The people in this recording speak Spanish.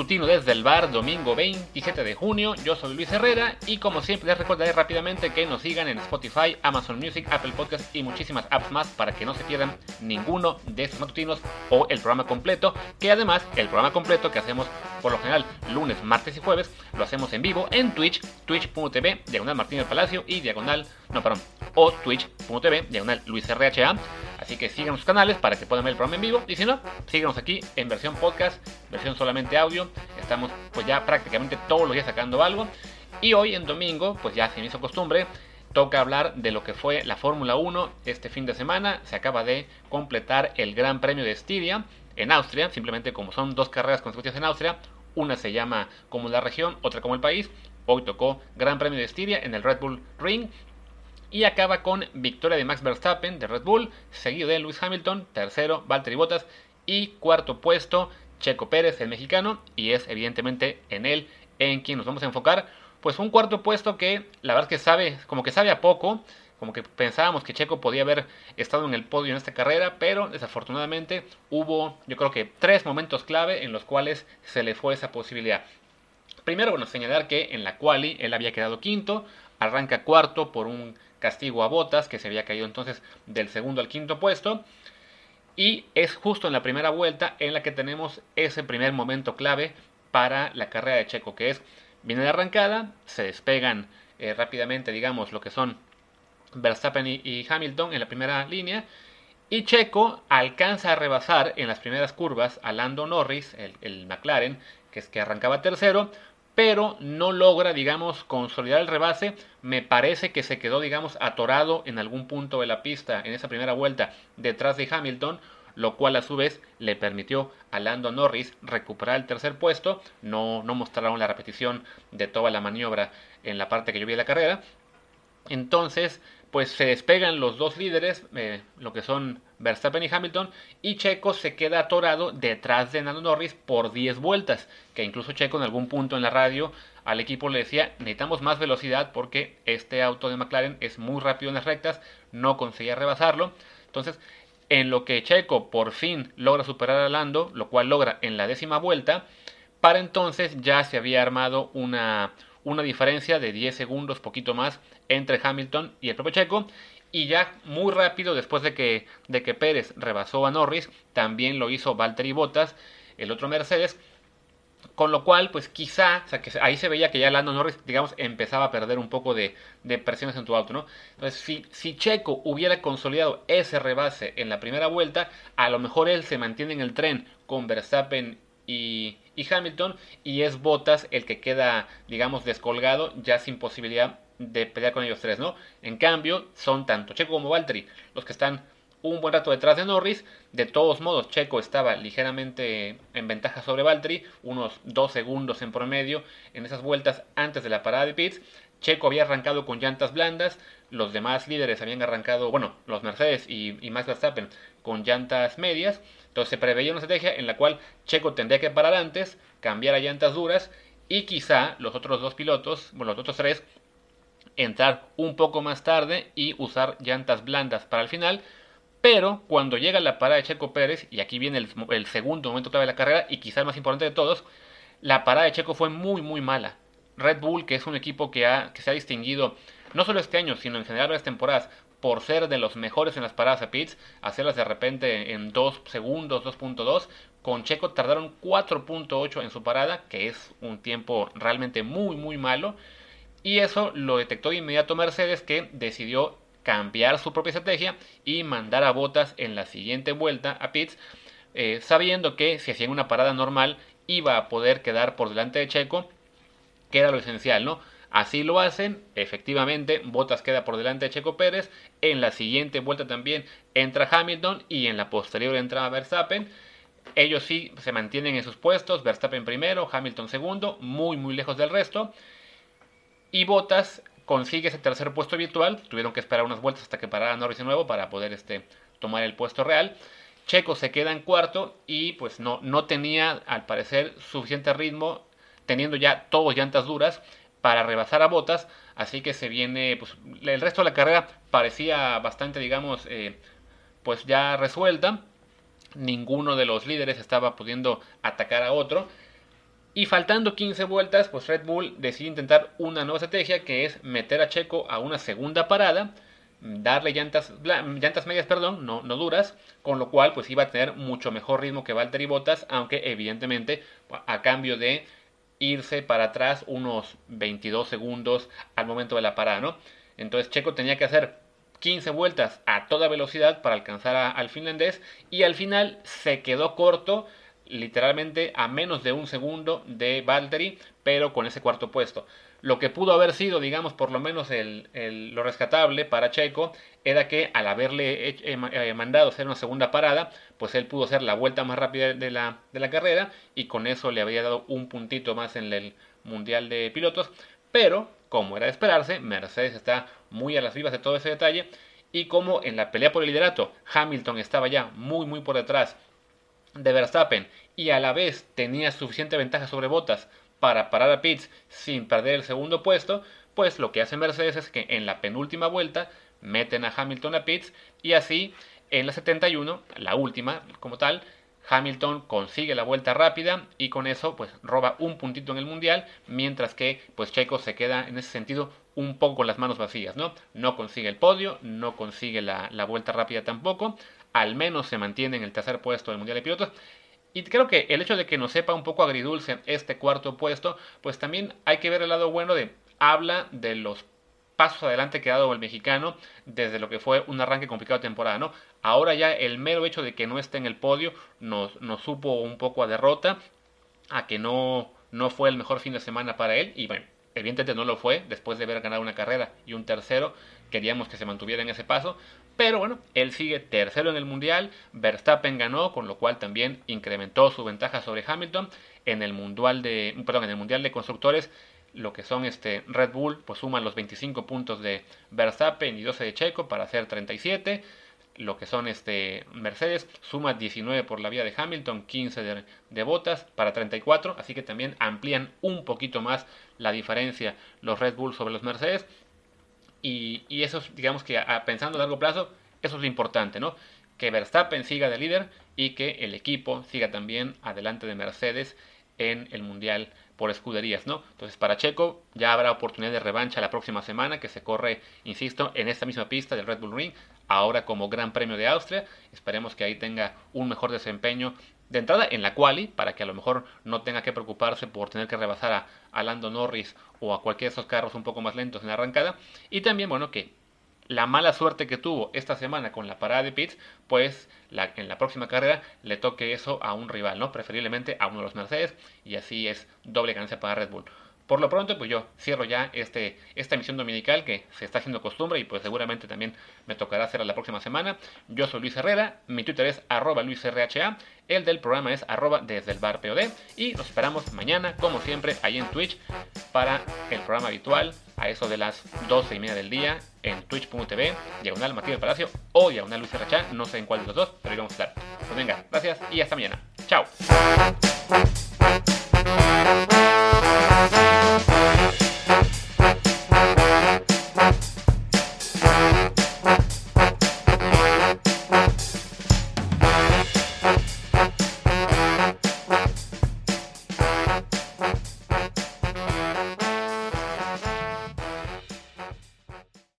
matutino desde el bar, domingo 27 de junio. Yo soy Luis Herrera y como siempre les recordaré rápidamente que nos sigan en Spotify, Amazon Music, Apple Podcast y muchísimas apps más para que no se pierdan ninguno de estos matutinos o el programa completo, que además el programa completo que hacemos por lo general lunes, martes y jueves, lo hacemos en vivo en Twitch, twitch.tv, diagonal Martín del Palacio y diagonal, no, perdón, o twitch.tv, diagonal Luis RHA. Así que sigan los canales para que puedan ver el programa en vivo. Y si no, síganos aquí en versión podcast, versión solamente audio. Estamos pues ya prácticamente todos los días sacando algo. Y hoy en domingo, pues ya se me hizo costumbre, toca hablar de lo que fue la Fórmula 1 este fin de semana. Se acaba de completar el Gran Premio de Estiria en Austria, simplemente como son dos carreras consecutivas en Austria. Una se llama como la región, otra como el país. Hoy tocó Gran Premio de Estiria en el Red Bull Ring y acaba con victoria de Max Verstappen de Red Bull, seguido de Lewis Hamilton, tercero Valtteri Bottas y cuarto puesto Checo Pérez, el mexicano, y es evidentemente en él en quien nos vamos a enfocar. Pues un cuarto puesto que la verdad es que sabe, como que sabe a poco, como que pensábamos que Checo podía haber estado en el podio en esta carrera, pero desafortunadamente hubo, yo creo que tres momentos clave en los cuales se le fue esa posibilidad. Primero, bueno, señalar que en la quali él había quedado quinto, arranca cuarto por un castigo a Botas, que se había caído entonces del segundo al quinto puesto. Y es justo en la primera vuelta en la que tenemos ese primer momento clave para la carrera de Checo, que es, viene de arrancada, se despegan eh, rápidamente, digamos, lo que son Verstappen y, Hamilton en la primera línea, y Checo alcanza a rebasar en las primeras curvas a Lando Norris, el, el McLaren, que es que arrancaba tercero, pero no logra, digamos, consolidar el rebase. Me parece que se quedó, digamos, atorado en algún punto de la pista en esa primera vuelta detrás de Hamilton, lo cual a su vez le permitió a Lando Norris recuperar el tercer puesto. No, no mostraron la repetición de toda la maniobra en la parte que yo vi de la carrera. Entonces, pues se despegan los dos líderes, eh, lo que son Verstappen y Hamilton, y Checo se queda atorado detrás de Nando Norris por 10 vueltas, que incluso Checo en algún punto en la radio al equipo le decía, necesitamos más velocidad porque este auto de McLaren es muy rápido en las rectas, no conseguía rebasarlo. Entonces, en lo que Checo por fin logra superar a Lando, lo cual logra en la décima vuelta, para entonces ya se había armado una, una diferencia de 10 segundos, poquito más, entre Hamilton y el propio Checo. Y ya muy rápido, después de que, de que Pérez rebasó a Norris, también lo hizo Valtteri Bottas, el otro Mercedes. Con lo cual, pues quizá, ahí se veía que ya Lando Norris, digamos, empezaba a perder un poco de, de presiones en tu auto, ¿no? Entonces, si, si, Checo hubiera consolidado ese rebase en la primera vuelta, a lo mejor él se mantiene en el tren con Verstappen y, Hamilton, y es Bottas el que queda, digamos, descolgado, ya sin posibilidad de pelear con ellos tres, ¿no? En cambio, son tanto Checo como Valtteri los que están un buen rato detrás de Norris. De todos modos, Checo estaba ligeramente en ventaja sobre Valtteri, unos dos segundos en promedio en esas vueltas antes de la parada de pits. Checo había arrancado con llantas blandas, los demás líderes habían arrancado, bueno, los Mercedes y, y Max Verstappen con llantas medias. Entonces se preveía una estrategia en la cual Checo tendría que parar antes, cambiar a llantas duras y quizá los otros dos pilotos, bueno, los otros tres, entrar un poco más tarde y usar llantas blandas para el final. Pero cuando llega la parada de Checo Pérez, y aquí viene el, segundo momento clave de la carrera, y quizá el más importante de todos, la parada de Checo fue muy, muy mala. Red Bull, que es un equipo que, ha, que se ha distinguido no solo este año, sino en general varias temporadas, por ser de los mejores en las paradas a pits, hacerlas de repente en 2 segundos, 2.2. Con Checo tardaron 4.8 en su parada, que es un tiempo realmente muy, muy malo. Y eso lo detectó de inmediato Mercedes que decidió cambiar su propia estrategia y mandar a Botas en la siguiente vuelta a pits, eh, sabiendo que si hacían una parada normal iba a poder quedar por delante de Checo, que era lo esencial, ¿no? Así lo hacen, efectivamente, Botas queda por delante de Checo Pérez, en la siguiente vuelta también entra Hamilton y en la posterior entra Verstappen. Ellos sí se mantienen en sus puestos, Verstappen primero, Hamilton segundo, muy muy lejos del resto. Y Bottas consigue ese tercer puesto virtual. Tuvieron que esperar unas vueltas hasta que parara Norris de nuevo para poder este, tomar el puesto real. Checo se queda en cuarto y pues no, no tenía al parecer suficiente ritmo, teniendo ya todos llantas duras para rebasar a Botas. Así que se viene, pues el resto de la carrera parecía bastante, digamos, eh, pues ya resuelta. Ninguno de los líderes estaba pudiendo atacar a otro. Y faltando 15 vueltas, pues Red Bull decide intentar una nueva estrategia que es meter a Checo a una segunda parada, darle llantas, llantas medias, perdón, no, duras, con lo cual pues iba a tener mucho mejor ritmo que Valtteri Bottas, aunque evidentemente a cambio de irse para atrás unos 22 segundos al momento de la parada, ¿no? Entonces Checo tenía que hacer 15 vueltas a toda velocidad para alcanzar al finlandés y al final se quedó corto literalmente a menos de un segundo de Valtteri, pero con ese cuarto puesto. Lo que pudo haber sido, digamos, por lo menos lo rescatable para Checo era que al haberle eh, eh, mandado hacer una segunda parada, pues él pudo hacer la vuelta más rápida de la, de la carrera y con eso le había dado un puntito más en el Mundial de Pilotos. Pero, como era de esperarse, Mercedes está muy a las vivas de todo ese detalle y como en la pelea por el liderato Hamilton estaba ya muy muy por detrás de Verstappen y a la vez tenía suficiente ventaja sobre Bottas para parar a Pitts sin perder el segundo puesto, pues lo que hace Mercedes es que en la penúltima vuelta meten a Hamilton a Pitts y así en la 71, la última como tal, Hamilton consigue la vuelta rápida y con eso pues roba un puntito en el mundial, mientras que pues Checo se queda en ese sentido un poco con las manos vacías, ¿no? No consigue el podio, no consigue la, la vuelta rápida tampoco, al menos se mantiene en el tercer puesto del mundial de pilotos y creo que el hecho de que nos sepa un poco agridulce este cuarto puesto, pues también hay que ver el lado bueno de habla de los pasos adelante que ha dado el mexicano desde lo que fue un arranque complicado de temporada, ¿no? Ahora ya el mero hecho de que no esté en el podio nos, nos supo un poco a derrota, a que no, no fue el mejor fin de semana para él y bueno, evidentemente no lo fue después de haber ganado una carrera y un tercero, queríamos que se mantuviera en ese paso, pero bueno, él sigue tercero en el mundial. Verstappen ganó, con lo cual también incrementó su ventaja sobre Hamilton. En el mundial de, perdón, en el mundial de constructores, lo que son este Red Bull, pues suman los 25 puntos de Verstappen y 12 de Checo para hacer 37. Lo que son este Mercedes suma 19 por la vía de Hamilton, 15 de, Botas para 34, así que también amplían un poquito más la diferencia los Red Bull sobre los Mercedes. Y, eso, digamos que pensando a largo plazo, eso es lo importante, ¿no? Que Verstappen siga de líder y que el equipo siga también adelante de Mercedes en el Mundial por escuderías, ¿no? Entonces para Checo ya habrá oportunidad de revancha la próxima semana que se corre, insisto, en esta misma pista del Red Bull Ring, ahora como Gran Premio de Austria. Esperemos que ahí tenga un mejor desempeño de entrada en la quali, para que a lo mejor no tenga que preocuparse por tener que rebasar a, a Lando Norris o a cualquiera de esos carros un poco más lentos en la arrancada. Y también, bueno, que la mala suerte que tuvo esta semana con la parada de pits, pues la, en la próxima carrera le toque eso a un rival, ¿no? Preferiblemente a uno de los Mercedes y así es doble ganancia para Red Bull. Por lo pronto, pues yo cierro ya este, esta emisión dominical que se está haciendo costumbre y pues seguramente también me tocará hacerla la próxima semana. Yo soy Luis Herrera, mi Twitter es arroba luisrha, el del programa es arroba desde el bar POD y nos esperamos mañana, como siempre, ahí en Twitch para el programa habitual a eso de las 12 y media del día en twitch.tv, diagonal Matías Palacio o diagonal Luis RH, no sé en cuál de los dos, pero ahí vamos a estar. Pues venga, gracias y hasta mañana. Chao.